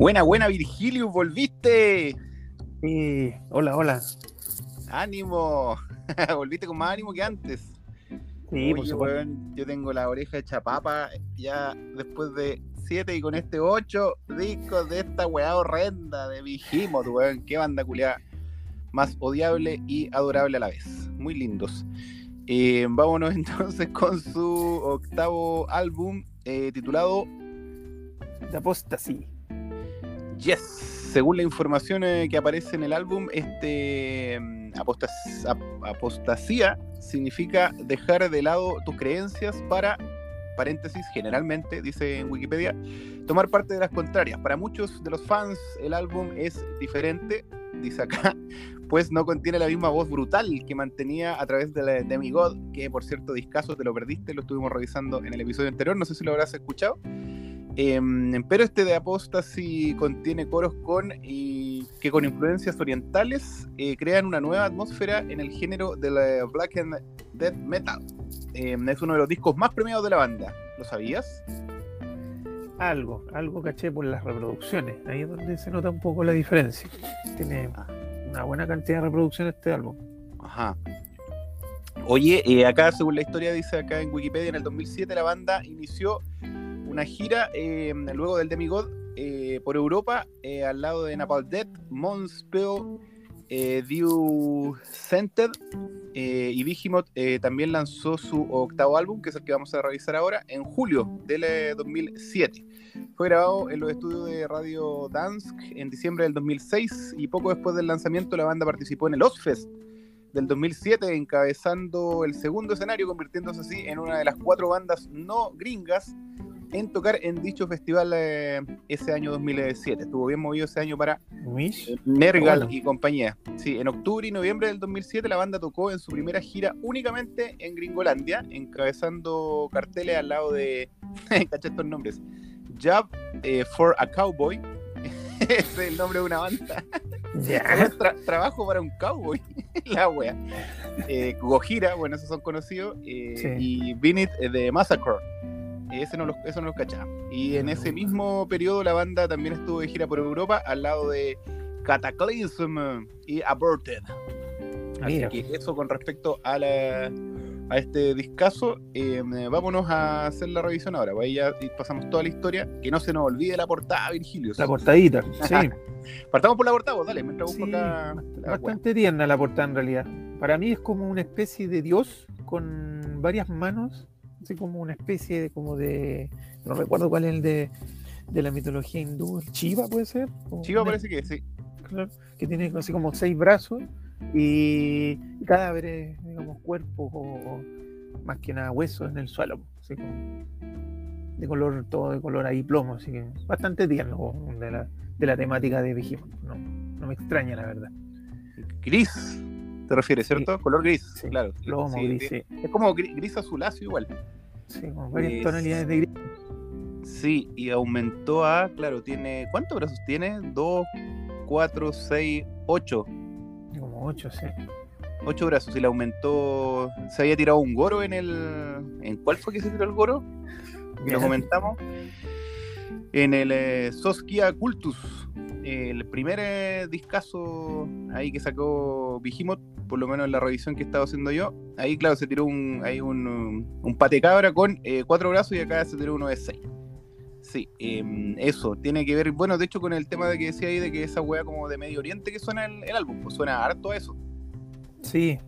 Buena, buena, Virgilio, volviste. Sí, hola, hola. Ánimo. volviste con más ánimo que antes. Sí, por Oye, supuesto. weón, yo tengo la oreja hecha papa ya después de siete y con este ocho discos de esta weá horrenda de Vigimot, weón. Qué banda culiada más odiable y adorable a la vez. Muy lindos. Eh, vámonos entonces con su octavo álbum eh, titulado De apostasí. Yes. Según la información eh, que aparece en el álbum, este mm, apostas- ap- apostasía significa dejar de lado tus creencias para, paréntesis, generalmente, dice en Wikipedia, tomar parte de las contrarias. Para muchos de los fans, el álbum es diferente, dice acá, pues no contiene la misma voz brutal que mantenía a través de la Demigod, que por cierto, discaso, te lo perdiste, lo estuvimos revisando en el episodio anterior, no sé si lo habrás escuchado. Em, pero este de Apostasy contiene coros con y que con influencias orientales eh, crean una nueva atmósfera en el género de la black and death metal. Em, es uno de los discos más premiados de la banda. ¿Lo sabías? Algo, algo caché por las reproducciones. Ahí es donde se nota un poco la diferencia. Tiene Ah. una buena cantidad de reproducciones este álbum. Ajá. Oye, eh, acá según la historia dice acá en Wikipedia, en el 2007 la banda inició una gira eh, luego del Demigod eh, por Europa eh, al lado de Napalm Death, Monspell, eh, Dew Centered eh, y Vigimot también lanzó su octavo álbum, que es el que vamos a revisar ahora, en julio del eh, 2007. Fue grabado en los estudios de Radio Dansk en diciembre del 2006 y poco después del lanzamiento la banda participó en el Ozfest del 2007, encabezando el segundo escenario, convirtiéndose así en una de las cuatro bandas no gringas en tocar en dicho festival eh, ese año 2007. Estuvo bien movido ese año para Wish. Nergal Bueno. y compañía. Sí, en octubre y noviembre del 2007 la banda tocó en su primera gira únicamente en Gringolandia, encabezando carteles al lado de, cacha estos nombres, Job eh, for a Cowboy, es el nombre de una banda. Tra- trabajo para un cowboy, la wea. Eh, Gojira, bueno, esos son conocidos, eh, Sí. y Vinit eh, de Massacre. Ese no los, eso no los cachaba. Y en ese mismo periodo la banda también estuvo de gira por Europa al lado de Cataclysm y Aborted. Así Mira. que eso con respecto a, la, a este discazo. eh, vámonos a hacer la revisión ahora. Pues ahí ya pasamos toda la historia. Que no se nos olvide la portada, Virgilio. La portadita. Sí. Partamos por la portada, vos, dale, mientras busco Sí, acá. bast- la bastante tierna la portada en realidad. Para mí es como una especie de dios con varias manos, así como una especie de como de no recuerdo cuál es el de, de la mitología hindú, el Shiva puede ser. Chiva parece que sí. claro, que tiene así como seis brazos y cadáveres, digamos, cuerpos o, más que nada huesos en el suelo, así como de color, todo de color ahí plomo, así que bastante tierno de la, de la temática de Vigimot. No, no me extraña la verdad. Gris, te refieres, Sí. ¿cierto? Color gris, Sí, claro. Plomo, Sí, gris, sí. Es como gris, gris azuláceo igual. Sí, con varias Es- tonalidades de gris. Sí, y aumentó a, claro, tiene. ¿Cuántos brazos tiene? Dos, cuatro, seis, ocho. Como ocho, sí. Ocho brazos. Y le aumentó. Se había tirado un goro en el. ¿En cuál fue que se tiró el goro? Que lo comentamos. En el eh, Soskia Cultus. El primer eh, discazo ahí que sacó Vigimot, por lo menos en la revisión que estaba haciendo yo. Ahí, claro, se tiró un, ahí un, un pate cabra con eh, cuatro brazos y acá se tiró uno de seis. Sí, em, eso tiene que ver, bueno, de hecho con el tema de que decía ahí de que esa wea como de Medio Oriente que suena el, el álbum, pues suena harto a eso. Sí,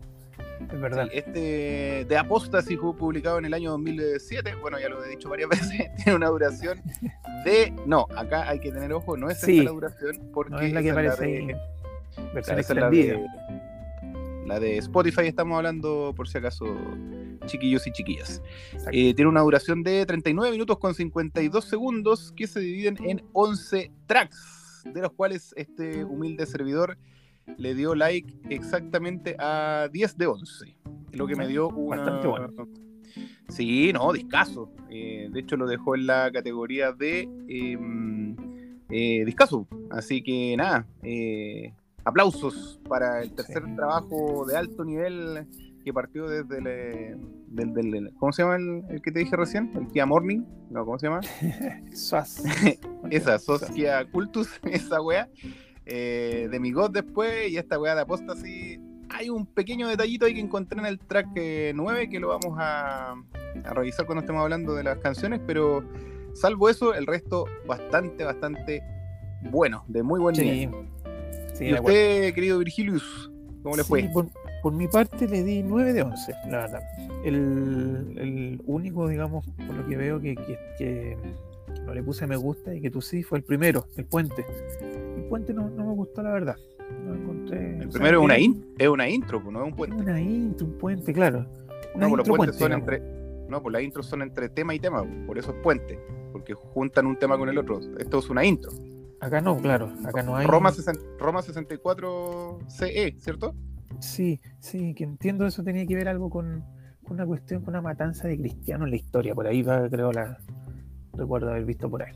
es verdad. Sí, este de Apostasy fue publicado en el año 2007, bueno, ya lo he dicho varias veces, tiene una duración de, no, acá hay que tener ojo, no es esta Sí. la duración, porque no es la que aparece ahí. Versión extendida. la de Spotify estamos hablando por si acaso chiquillos y chiquillas. Eh, tiene una duración de 39 minutos con 52 segundos que se dividen en 11 tracks, de los cuales este humilde servidor le dio like exactamente a 10 de 11. Lo que me dio una... Bastante bueno. Sí, no, discaso. Eh, de hecho, lo dejó en la categoría de em, eh, discaso. Así que nada, eh, aplausos para el tercer Sí. trabajo de alto nivel que partió desde el, del, del- ¿cómo se llama el, el que te dije recién? El Kia Morning, no, ¿cómo se llama? Suaz. esa, Soskia Cultus, esa weá. Eh, de mi God después y esta weá de Apostasy. Hay un pequeño detallito ahí que encontré en el track 9 que lo vamos a, a revisar cuando estemos hablando de las canciones, pero salvo eso, el resto bastante, bastante bueno, de muy buen nivel. Sí, ¿Y usted, querido Virgilius, cómo le fue? Por, mi parte le di 9 de 11, la verdad. El, el único, digamos, por lo que veo que, que, no le puse me gusta y que tú sí fue el primero, el puente. El puente no, no me gustó, la verdad. No encontré, el primero es, una es una intro, pues, no es un puente. Una intro, un puente, claro. no, pues los puentes son entre. No, pues las intros son entre tema y tema, por eso es puente, porque juntan un tema con el otro. Esto es una intro. Acá no, claro, acá no hay. Roma, Roma 64 CE, ¿cierto? Sí, sí, que entiendo eso tenía que ver algo con, una cuestión, con una matanza de cristianos en la historia. Por ahí va, creo, la recuerdo haber visto por ahí.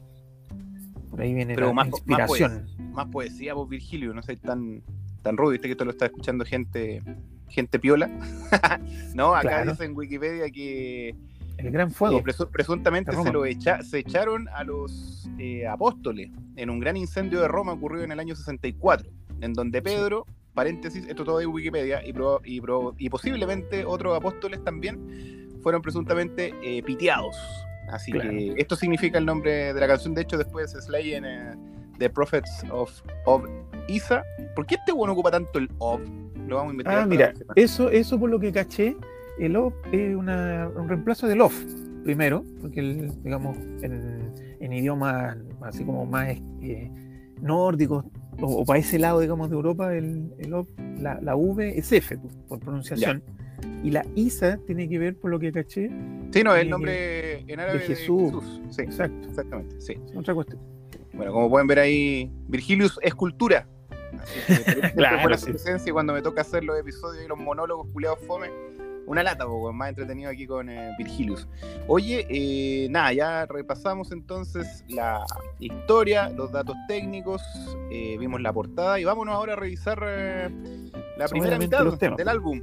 Por ahí viene la inspiración. Más, poesía, vos, Virgilio, no sé tan, tan rudo, viste que esto lo está escuchando gente, gente piola. no, acá dice en Wikipedia que el gran fuego. presuntamente se lo se echaron a los eh, apóstoles en un gran incendio de Roma ocurrido en el año 64, en donde Pedro, paréntesis, esto todo de Wikipedia, y, y, posiblemente otros apóstoles también fueron presuntamente eh, piteados. Así que esto significa el nombre de la canción. De hecho, después Slay en eh, The Prophets of, of Isa. ¿Por qué este bueno ocupa tanto el of? Lo vamos a investigar. Ah, mira, eso, eso por lo que caché el OFF es un reemplazo del OFF, primero, porque digamos, en, en idiomas así como más eh, nórdicos, o, para ese lado, digamos, de Europa, el, el la, la, V es F, por pronunciación. Y la ISA tiene que ver, por lo que caché. Sí, no, el nombre en árabe de Jesús. Sí, exacto. Exactamente, sí. Otra cuestión. Bueno, como pueden ver ahí, Virgilius es cultura. Así que, claro, la presencia y cuando me toca hacer los episodios y los monólogos culiados fome, una lata, poco más entretenido aquí con eh, Virgilius. Oye, eh, nada, ya repasamos entonces la historia, los datos técnicos, eh, vimos la portada y vámonos ahora a revisar la primera mitad del álbum.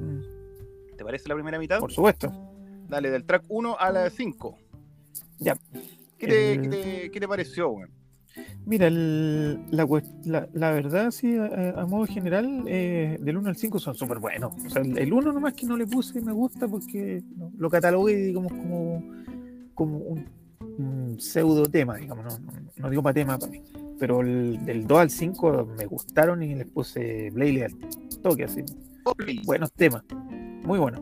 ¿Te parece la primera mitad? Por supuesto. Dale, del track 1 a la 5. Ya. ¿Qué te, ¿qué te, pareció, güey? Mira, la, la, verdad, sí, a, modo general, eh, del 1 al 5 son súper buenos. O sea, el 1 nomás que no le puse me gusta porque lo catalogué, digamos, como, como un, pseudo tema, digamos, no, no, digo para tema para mí. Pero el, del 2 al 5 me gustaron y les puse Blayley al toque, así. Buenos temas, muy buenos.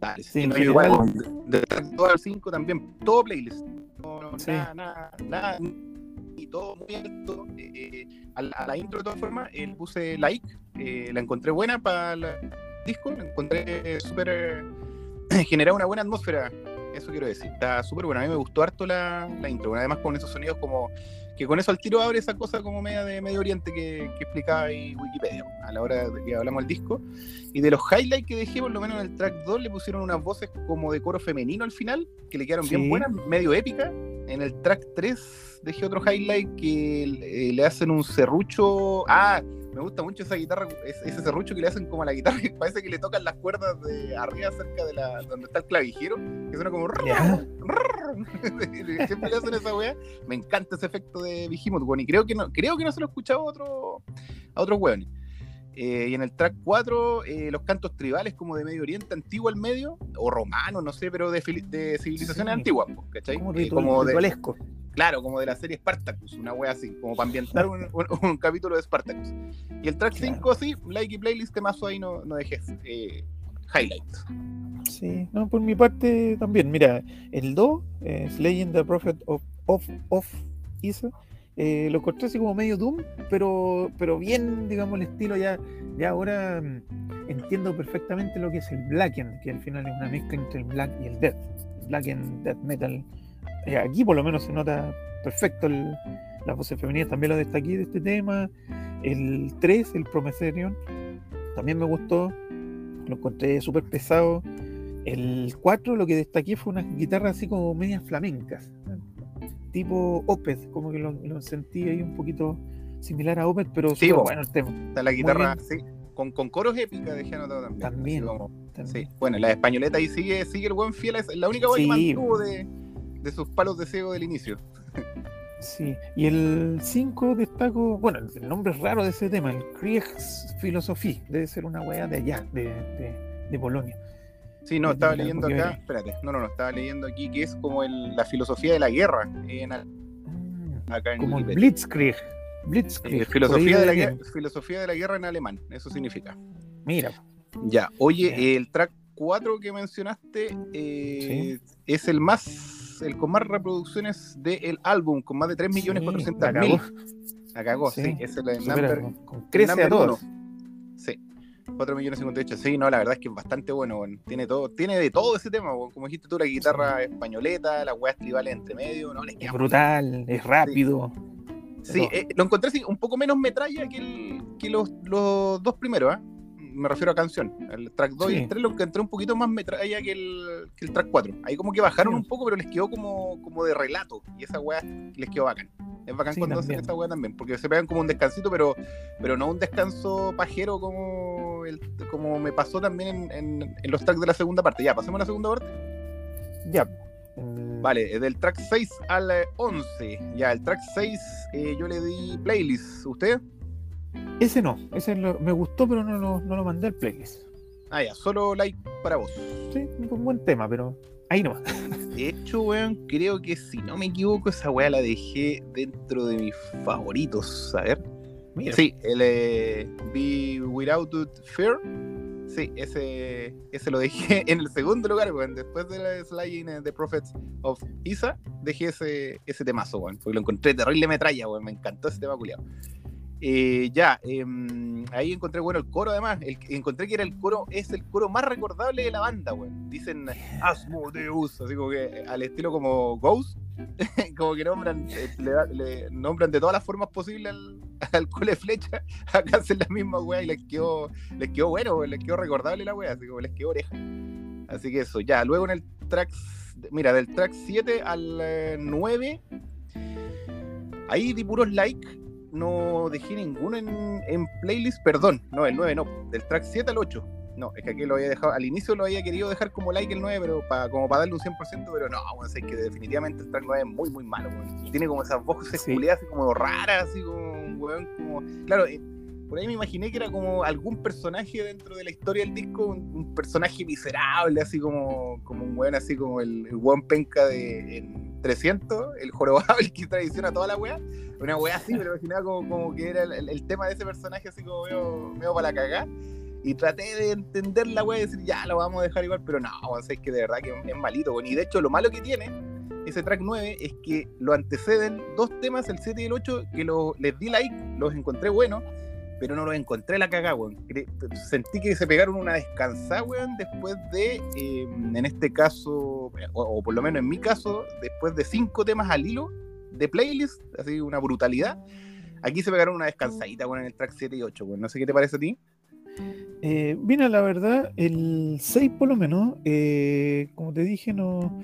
Dale, sí, igual, del 2 al 5 también, todo playlist. No, nada, nada, nada y todo muy alto. Eh, a, la, intro, de todas formas, le puse like, eh, la encontré buena para el disco, la encontré súper. Eh, generaba una buena atmósfera, eso quiero decir. Está súper buena. A mí me gustó harto la, la intro, además con esos sonidos como que con eso al tiro abre esa cosa como media de Medio Oriente que, que explicaba ahí Wikipedia a la hora de que hablamos del disco. Y de los highlights que dejé, por lo menos en el track 2, le pusieron unas voces como de coro femenino al final, que le quedaron bien buenas, medio épica. En el track 3 dejé otro highlight que eh, le hacen un serrucho. Ah, me gusta mucho esa guitarra, ese serrucho que le hacen como a la guitarra, que parece que le tocan las cuerdas de arriba cerca de la donde está el clavijero, que suena como siempre le hacen esa weá. Me encanta ese efecto de Vigimoth, y creo que no, creo que no se lo he escuchado a otro, a otros weones. Eh, y en el track 4, eh, los cantos tribales como de Medio Oriente, antiguo al medio, o romano, no sé, pero de, de civilizaciones antiguas, ¿cachai? Como, como de, Claro, como de la serie Spartacus, una wea así, como para ambientar un, capítulo de Spartacus. Y el track 5, sí, like y playlist, temazo ahí no, no dejes eh, highlights. Sí, no, por mi parte también. Mira, el 2, eh, Legend the Prophet of, of, of Isa, eh, lo encontré así como medio Doom, pero, pero bien, digamos, el estilo ya, ya ahora mm, entiendo perfectamente lo que es el Blacken, que al final es una mezcla entre el Black y el Death. Blacken Death Metal eh, aquí por lo menos se nota perfecto la voz femenina, también lo destaqué de este tema. El 3, el Prometherion, también me gustó, lo encontré súper pesado. El 4, lo que destaqué fue una guitarra así como medias flamencas, tipo Opeth, como que lo, sentí ahí un poquito similar a Opeth, pero sí, bueno el tema. La guitarra, sí, con, con, coros épicas de Janotado también. También, Sí. Bueno, la españoleta ahí sigue, sigue el buen fiel, es la única voz que mantuvo de de sus palos de ciego del inicio. Sí, y el 5 destaco, bueno, el nombre es raro de ese tema, el Kriegs Philosophie, debe ser una weá de allá, de, de, de Polonia. Sí, no, estaba leyendo acá, espérate, no, no, no, estaba leyendo aquí que es como el, la filosofía de la guerra en, mm, acá en como el Blitzkrieg. Blitzkrieg. Eh, filosofía, de la guerra, filosofía de la guerra en alemán, eso significa. Mira. Ya, oye, el track 4 que mencionaste eh, es el más el con más reproducciones del álbum, con más de 3 millones sí, La cagó, sí. sí. Es el number, crece a todos. 4 millones 58. Sí, no, la verdad es que es bastante bueno, bueno. Tiene todo, tiene de todo ese tema, bueno. como dijiste tú, la guitarra españoleta, las weas tribales entre medio, no Es brutal, es rápido. Sí, eh, lo encontré así, un poco menos metralla que, el, que los, los dos primeros, ¿eh? me refiero a canción. El track 2 y el 3 lo encontré un poquito más metralla que el, que el track 4. Ahí como que bajaron un poco, pero les quedó como, como de relato. Y esa weá les quedó bacán. Es bacán cuando hacen esa weá también, porque se pegan como un descansito, pero, pero no un descanso pajero como, el, como me pasó también en, en, los tracks de la segunda parte. Ya, pasemos a la segunda parte. Ya. Vale, del track 6 al 11. Ya, el track 6 eh, yo le di playlist. ¿Usted? Ese no, ese me gustó, pero no, no, lo mandé al playlist. Ah, ya, solo like para vos. Sí, un buen tema, pero ahí no. De hecho, weón, creo que si no me equivoco, esa weá la dejé dentro de mis favoritos. A ver. Sí, el eh, Be Without Fear. Sí, ese, ese lo dejé en el segundo lugar, weón. Después de la Slaying eh, The Prophets of Isa, dejé ese, ese temazo, weón. Porque lo encontré terrible metralla, weón. Me encantó ese tema culiado. Eh, ya, em, ahí encontré, bueno, el coro además, el, encontré que era el coro, es el coro más recordable de la banda, güey. Dicen Asmodeus, así como que eh, al estilo como Ghost, como que nombran, eh, le, nombran de todas las formas posibles al, al cole flecha, acá hacen la misma weá y les quedó, les quedó bueno, les quedó recordable la weá, así como les quedó oreja. Así que eso, ya, luego en el track, mira, del track 7 al 9, ahí di puros like no dejé ninguno en, playlist, perdón, no, el 9 no, del track 7 al 8. No, es que aquí lo había dejado, al inicio lo había querido dejar como like el 9, pero para, como para darle un 100%, pero no, bueno, es que definitivamente el track 9 es muy, muy malo, Tiene como esas voces sí. así como raras, así como, weón, como, claro, eh, por ahí me imaginé que era como algún personaje dentro de la historia del disco, un, personaje miserable, así como, como un weón, así como el, el weón penca de 300, el jorobado, el que traiciona toda la wea. Una wea así, pero imaginaba como, como que era el, tema de ese personaje, así como medio, para la cagá. Y traté de entender la wea y decir, ya lo vamos a dejar igual, pero no, es que de verdad que es malito. Y de hecho, lo malo que tiene ese track 9 es que lo anteceden dos temas, el 7 y el 8, que lo, les di like, los encontré buenos pero no los encontré la cagada, weón. Sentí que se pegaron una descansada, weón, después de, em, en este caso, o, por lo menos en mi caso, después de cinco temas al hilo de playlist, así una brutalidad. Aquí se pegaron una descansadita, weón, en el track 7 y 8, weón. No sé qué te parece a ti. Eh, mira, la verdad, el 6 por lo menos, eh, como te dije, no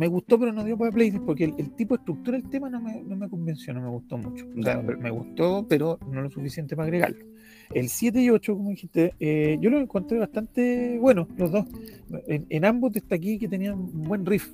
me gustó, pero no dio para playlist porque el, tipo de estructura del tema no me, no me, convenció, no me gustó mucho. O sea, me gustó, pero no lo suficiente para agregarlo. El 7 y 8, como dijiste, eh, yo lo encontré bastante bueno, los dos. En, en ambos destaqué que tenían un buen riff.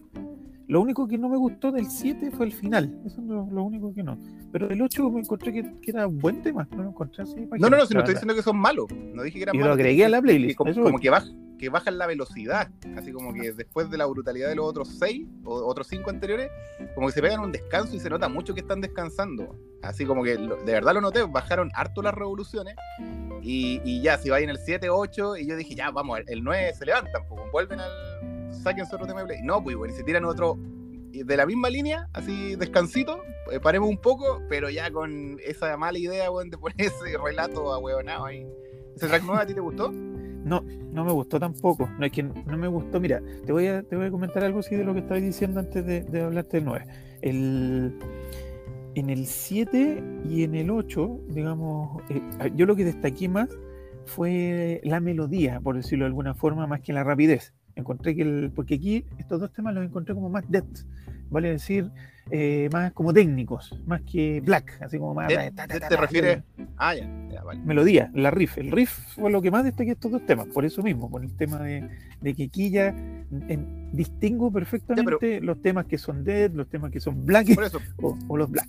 Lo único que no me gustó del 7 fue el final. Eso es lo, único que no. Pero del 8 me encontré que, era un buen tema. No lo encontré así. No, no, no, si no estoy diciendo que son malos. No dije que eran y malos. lo agregué a la playlist. como, como que, baja, que bajan la velocidad. Así como que después de la brutalidad de los otros 6 o otros 5 anteriores, como que se pegan un descanso y se nota mucho que están descansando. Así como que de verdad lo noté. Bajaron harto las revoluciones. Y, y ya, si va en el 7, 8, y yo dije, ya, vamos, el 9 se levantan, pues vuelven al saquen otro tema de play. No, pues bueno, y se tiran otro de la misma línea, así descansito, eh, paremos un poco, pero ya con esa mala idea, weón, de poner ese relato a huevonado ahí. ¿Ese track nuevo a ti te gustó? No, no me gustó tampoco. No es que no me gustó. Mira, te voy a, te voy a comentar algo así de lo que estabas diciendo antes de, hablarte del 9. El, en el 7 y en el 8, digamos, eh, yo lo que destaqué más fue la melodía, por decirlo de alguna forma, más que la rapidez. Encontré que el. Porque aquí estos dos temas los encontré como más depth. Vale decir, eh, más como técnicos, más que black, así como más. ¿Te, ta, ta, te- ta, te ta, refieres? Ah, ya, ya, vale. Melodía, la riff. El riff fue lo que más destaqué estos dos temas, por eso mismo, por el tema de, de que aquí ya distingo perfectamente los temas que son dead, los temas que son black Por eso, o, o los black.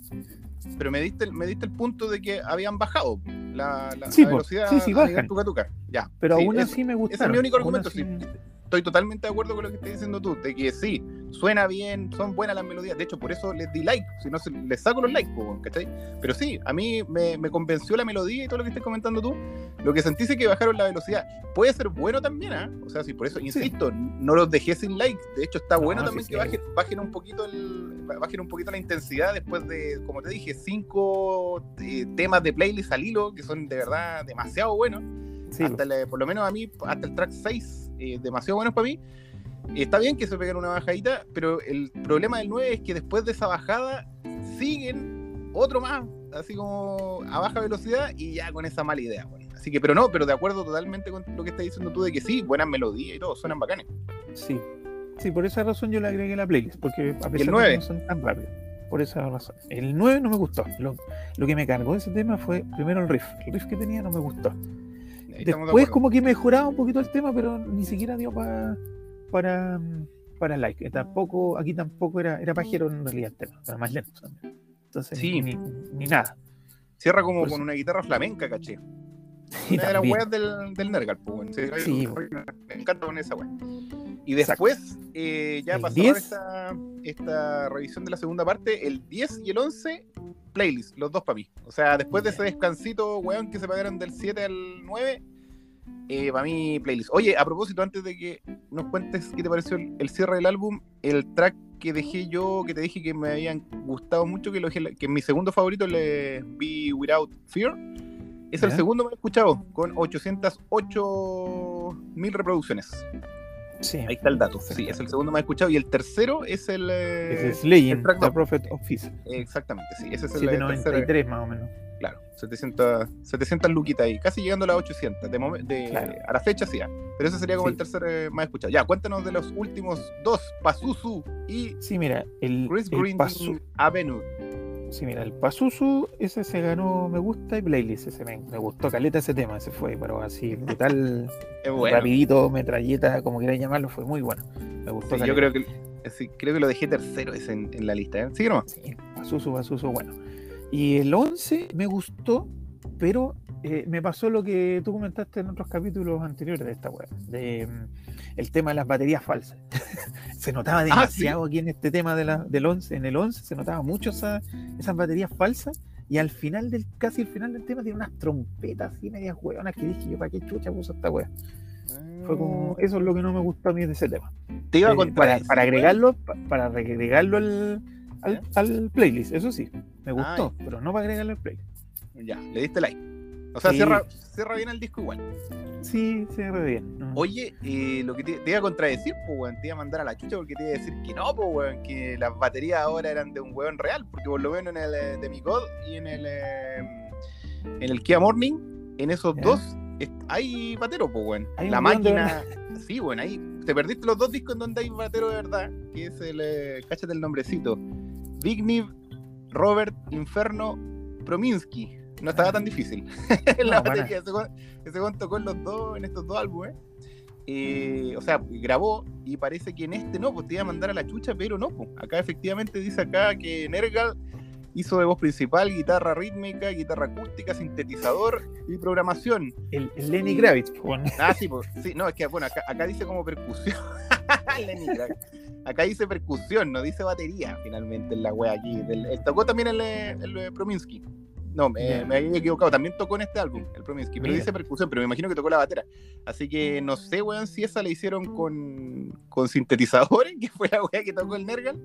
pero me diste, el- me diste el punto de que habían bajado la, la, Sí, la velocidad. Sí, sí, bajan. tuca, tuca. Ya. Pero sí, aún así me ese gustaron. es mi único argumento. sí. Estoy totalmente de acuerdo con lo que estás diciendo tú, de que sí, suena bien, son buenas las melodías. De hecho, por eso les di like, si no les saco los likes, ¿cachai? Pero sí, a mí me, me convenció la melodía y todo lo que estás comentando tú. Lo que sentí es que bajaron la velocidad. Puede ser bueno también, ¿ah? O sea, sí, por eso, insisto, no los dejé sin likes. De hecho, está No, bueno también sí. que bajen, bajen un poquito el, bajen un poquito la intensidad después de, como te dije, cinco eh, temas de playlist al hilo que son de verdad demasiado buenos sí, hasta por lo menos a mí, hasta el track 6, eh, demasiado buenos para mí. Está bien que se peguen una bajadita, pero el problema del 9 es que después de esa bajada siguen otro más, así como a baja velocidad y ya con esa mala idea. bueno. Así que, pero no, pero de acuerdo totalmente con lo que estás diciendo tú de que sí, buenas melodías y todo, suenan bacanes. sí. Sí, por esa razón yo le agregué la playlist, porque a pesar de que 9? no son tan rápidos. Por esa razón. El 9 no me gustó. Lo, lo que me cargó de ese tema fue primero el riff. El riff que tenía no me gustó. De Después como que mejoraba un poquito el tema, pero ni siquiera dio pa- para para like. Que tampoco, aquí tampoco era, era pajero en realidad el tema, era más lento también. Entonces Sí. ni, ni nada. Cierra como por con eso. una guitarra flamenca, caché. Y Una de las weas del, del Nergal, pues. Sí, Sí, me encanta con esa wea. Y después, eh, ya 10. esta, esta revisión de la segunda parte, el 10 y el 11, playlist, los dos para mí. O sea, después de ese descansito, weón, que se pagaron del 7 al 9, para mí, playlist. Oye, a propósito, antes de que nos cuentes qué te pareció el, el cierre del álbum, el track que dejé yo, que te dije que me habían gustado mucho, que, lo, dejé- que mi segundo favorito, de Be Without Fear, es el segundo más escuchado, con 808 mil reproducciones. Sí. Ahí está el dato. Sí, es el segundo más escuchado. Y el tercero es el. eh, Ese es Legend, el The. Prophet of Peace. Exactamente, sí. Ese es el eh, tercero. 793 más o menos. Claro, 700, 700 luquitas ahí, casi llegando a las 800. De de- Claro. A la fecha sí. ah. Pero ese sería como Sí. el tercer eh, más escuchado. Ya, cuéntanos de los últimos dos: Pazuzu y Sí, mira, el, Chris el Green Pazu- Avenue. Sí, mira, el Pazuzu, ese se ganó Me Gusta y Playlist, ese me, me gustó caleta ese tema, ese fue, pero así, brutal, bueno. rapidito, metralleta, como quieras llamarlo, fue muy bueno. Me gustó Sí, yo creo que, sí, creo que lo dejé tercero ese en, en la lista. ¿eh? Sigue nomás. Sí, Pazuzu, Pazuzu, bueno. Y el 11 me gustó, pero eh, me pasó lo que tú comentaste en otros capítulos anteriores de esta web, de mm, el tema de las baterías falsas. se notaba demasiado aquí en este tema de la, del 11, en el 11 se notaba mucho esa- esas baterías falsas. Y al final del, casi al final del tema tiene unas trompetas así medias hueonas que dije yo, ¿para qué chucha puso esta wea? Fue como, eso es lo que no me gustó a mí de ese tema. Te iba a Eh, contar. para, para agregarlo, pa- para agregarlo al, al, ¿Ya? al playlist, eso sí, me Ah, gustó, pero no para agregarlo al playlist. Ya, le diste like. O sea, Sí. cierra, cierra bien el disco igual. Sí, ve bien. ¿no? Oye, eh, lo que te, te iba a contradecir, pues, weón, te iba a mandar a la chucha porque te iba a decir que no, pues, weón, que las baterías ahora eran de un weón real, porque por lo menos en el eh, de mi God y en el eh, en el Kia Morning, en esos dos hay batero, pues, weón. La de máquina, sí, weón, ahí te perdiste los dos discos en donde hay batero de verdad, que es el, eh, cáchate el nombrecito, Vigniv, Robert, Inferno, Prominsky. No estaba tan difícil. la No, batería, ese weón tocó en los dos, en estos dos álbumes. Eh, o sea, grabó y parece que en este no, pues te iba a mandar a la chucha, pero no, pues. Acá efectivamente dice acá que Nergal hizo de voz principal, guitarra rítmica, guitarra acústica, sintetizador y programación. El, el Lenny Kravitz, pues, bueno, Ah, sí, pues, sí, no, es que bueno, acá, acá dice como percusión. Lenny Kravitz. acá dice percusión, no dice batería, finalmente, en la wea aquí. Del- él tocó también el, el, eh, Prominsky. No, me, me había equivocado. También tocó en este álbum, el Prominsky, pero Mira. dice percusión, pero me imagino que tocó la batera. Así que no sé, weón, si esa la hicieron con, con sintetizadores, que fue la wea que tocó el Nergal,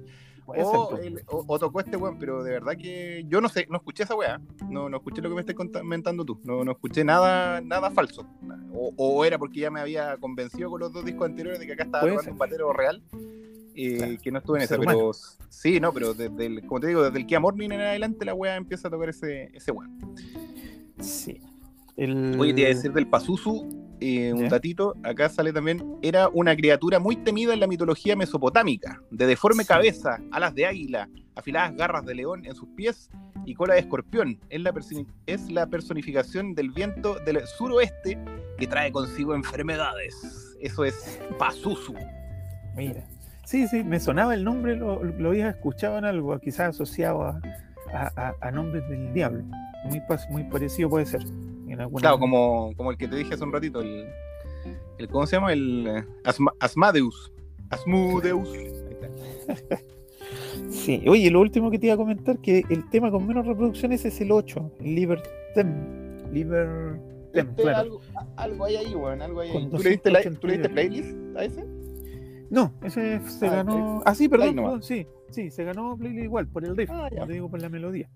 o, el- o- o tocó este weón, pero de verdad que yo no sé, no escuché esa weá. No, no escuché lo que me estás comentando tú. No, no escuché nada, nada falso. O, o era porque ya me había convencido con los dos discos anteriores de que acá estaba tocando un batero real. Eh, Claro. que no estuve en esa, pero sí, no, pero desde el, como te digo, desde el Kia Morning en adelante la weá empieza a tocar ese, ese weón. Sí. El... Oye, te iba a decir del Pazuzu, eh, un datito, acá sale también, era una criatura muy temida en la mitología mesopotámica, de deforme Sí. cabeza, alas de águila, afiladas garras de león en sus pies y cola de escorpión. Es la, es la personificación del viento del suroeste que trae consigo enfermedades. Eso es Pazuzu. Mira. Sí, sí, me sonaba el nombre, lo, lo había escuchado en algo, quizás asociado a, a, a- nombres del diablo. Muy, muy parecido puede ser. En alguna- Claro, como, como el que te dije hace un ratito, el, el ¿cómo se llama? El Asma- Asmadeus. Asmudeus. Sí, oye, lo último que te iba a comentar, que el tema con menos reproducciones es el 8, el Libertem. Liber... Tem, Este, claro. algo, algo hay ahí, weón, algo hay ahí. ¿Tú le, diste la- 280 ¿Tú le diste playlist a ese? No, ese se Ah, ganó. Ah, sí, perdón, sí, sí, se ganó playlist igual, por el riff, Ah, como te digo, por la melodía.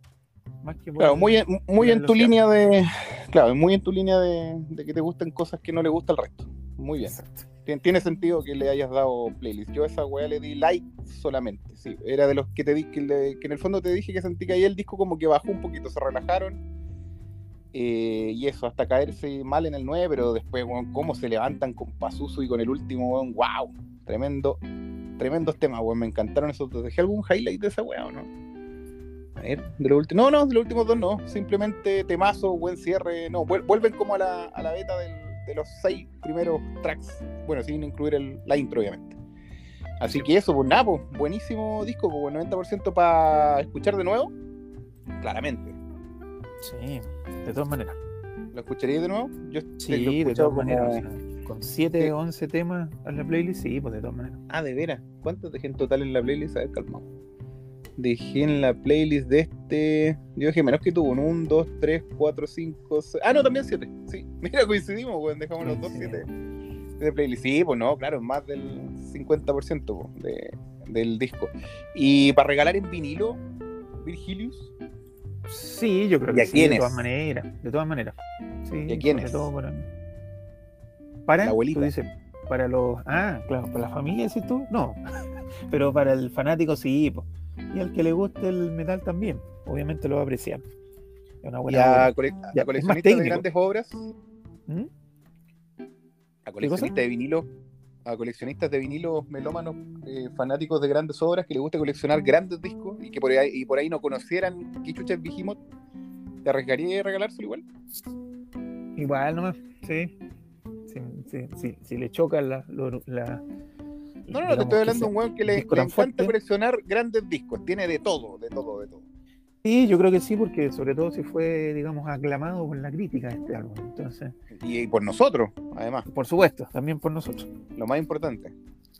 Más que por Claro, el- muy en, muy en tu línea de. Claro, muy en tu línea de, de que te gusten cosas que no le gusta al resto. Muy bien. Exacto. Tien- Tiene sentido que le hayas dado playlist. Yo a esa weá le di like solamente. Sí, era de los que te di que, le- que en el fondo te dije que sentí que ahí el disco como que bajó un poquito, se relajaron. eh, y eso, hasta caerse mal en el 9, pero después, weón, cómo se levantan con Pazuzu y con el último, weón, wow, tremendo, tremendos temas, weón, me encantaron esos dos. ¿Dejé algún highlight de esa weá o no? A ver, de los últimos, no, no, de los últimos dos no, simplemente temazo, buen cierre, no, vuel- vuelven como a la, a la beta del- de los seis primeros tracks, bueno, sin incluir el- la intro, obviamente. Así que eso, pues nada, pues, buenísimo disco, pues 90% para escuchar de nuevo, claramente. Sí, de todas maneras. ¿Lo escucharíais de nuevo? Yo Sí, de todas maneras. como- con 7 Sí. o 11 temas en la playlist, sí, pues de todas maneras. Ah, de veras. ¿Cuántos dejé en total en la playlist? A ver, calmado. Dejé en la playlist de este. Yo dejé menos que tú. Un 1, 2, 3, 4, 5, 6. Ah, no, también 7. Sí. Mira, coincidimos, weón. Dejamos los dos Sí. 7 de playlist. Sí, pues no, claro, más del 50% po, de, del disco. Y para regalar en vinilo, Virgilius. Sí, yo creo ¿Y que a sí, quiénes? de todas maneras. De todas maneras. Sí, ¿Y a quiénes? sobre todo para. Para, La abuelita. tú dices, para los. Ah, claro, para la familia, ¿sí tú? No. Pero para el fanático, sí. po. Y al que le guste el metal también. Obviamente lo va a apreciar. Es una Y a, cole- a Ya, es más coleccionistas de grandes obras. ¿Mm? a coleccionistas de vinilo, a coleccionistas de vinilo melómanos, eh, fanáticos de grandes obras que les gusta coleccionar grandes discos y que por ahí, y por ahí no conocieran qué chucha es Behemoth, ¿te arriesgaría a regalárselo igual? Igual nomás, sí. Si, si- si- si le choca la. No, no, no, te estoy hablando de un weón que le, le encanta fuerte. coleccionar grandes discos, tiene de todo, de todo, de todo. Sí, yo creo que sí, porque sobre todo si fue, digamos, aclamado por la crítica este álbum. Entonces, Y, y por nosotros, además, por supuesto, también por nosotros. lo más importante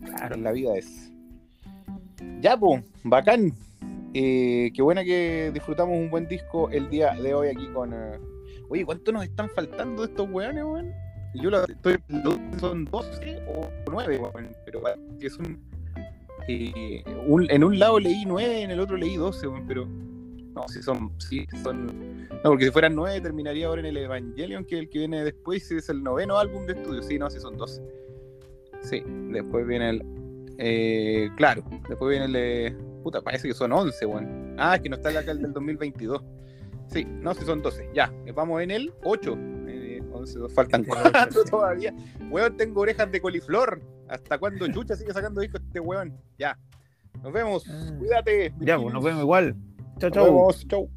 Claro. en la vida es. Ya, pues, bacán. Eh, qué buena que disfrutamos un buen disco el día de hoy aquí con. eh, Oye, ¿cuánto nos están faltando de estos weones, weón? Yo la estoy. Son 12 o 9, weón. Pero que son. eh, un- en un lado leí 9, en el otro leí 12, weón. Pero. No, si son. Sí, son. No, porque si fueran 9 terminaría ahora en el Evangelion, que es el que viene después, y es el noveno álbum de estudio. Sí, no, si son 12. Sí, después viene el. Eh, claro, después viene el de. Puta, parece que son 11, weón. Ah, es que no está acá el del 2022. Sí, no, si son 12. Ya, eh, vamos en el 8. Eh, 11, dos, faltan El 4 ocho, sí. todavía. Weón, tengo orejas de coliflor. ¿Hasta cuándo Chucha sigue sacando discos este weón? Ya. Nos vemos. Ah. Cuídate. Ya, pues nos vemos igual. Chao, Nos chao. vemos. Chau.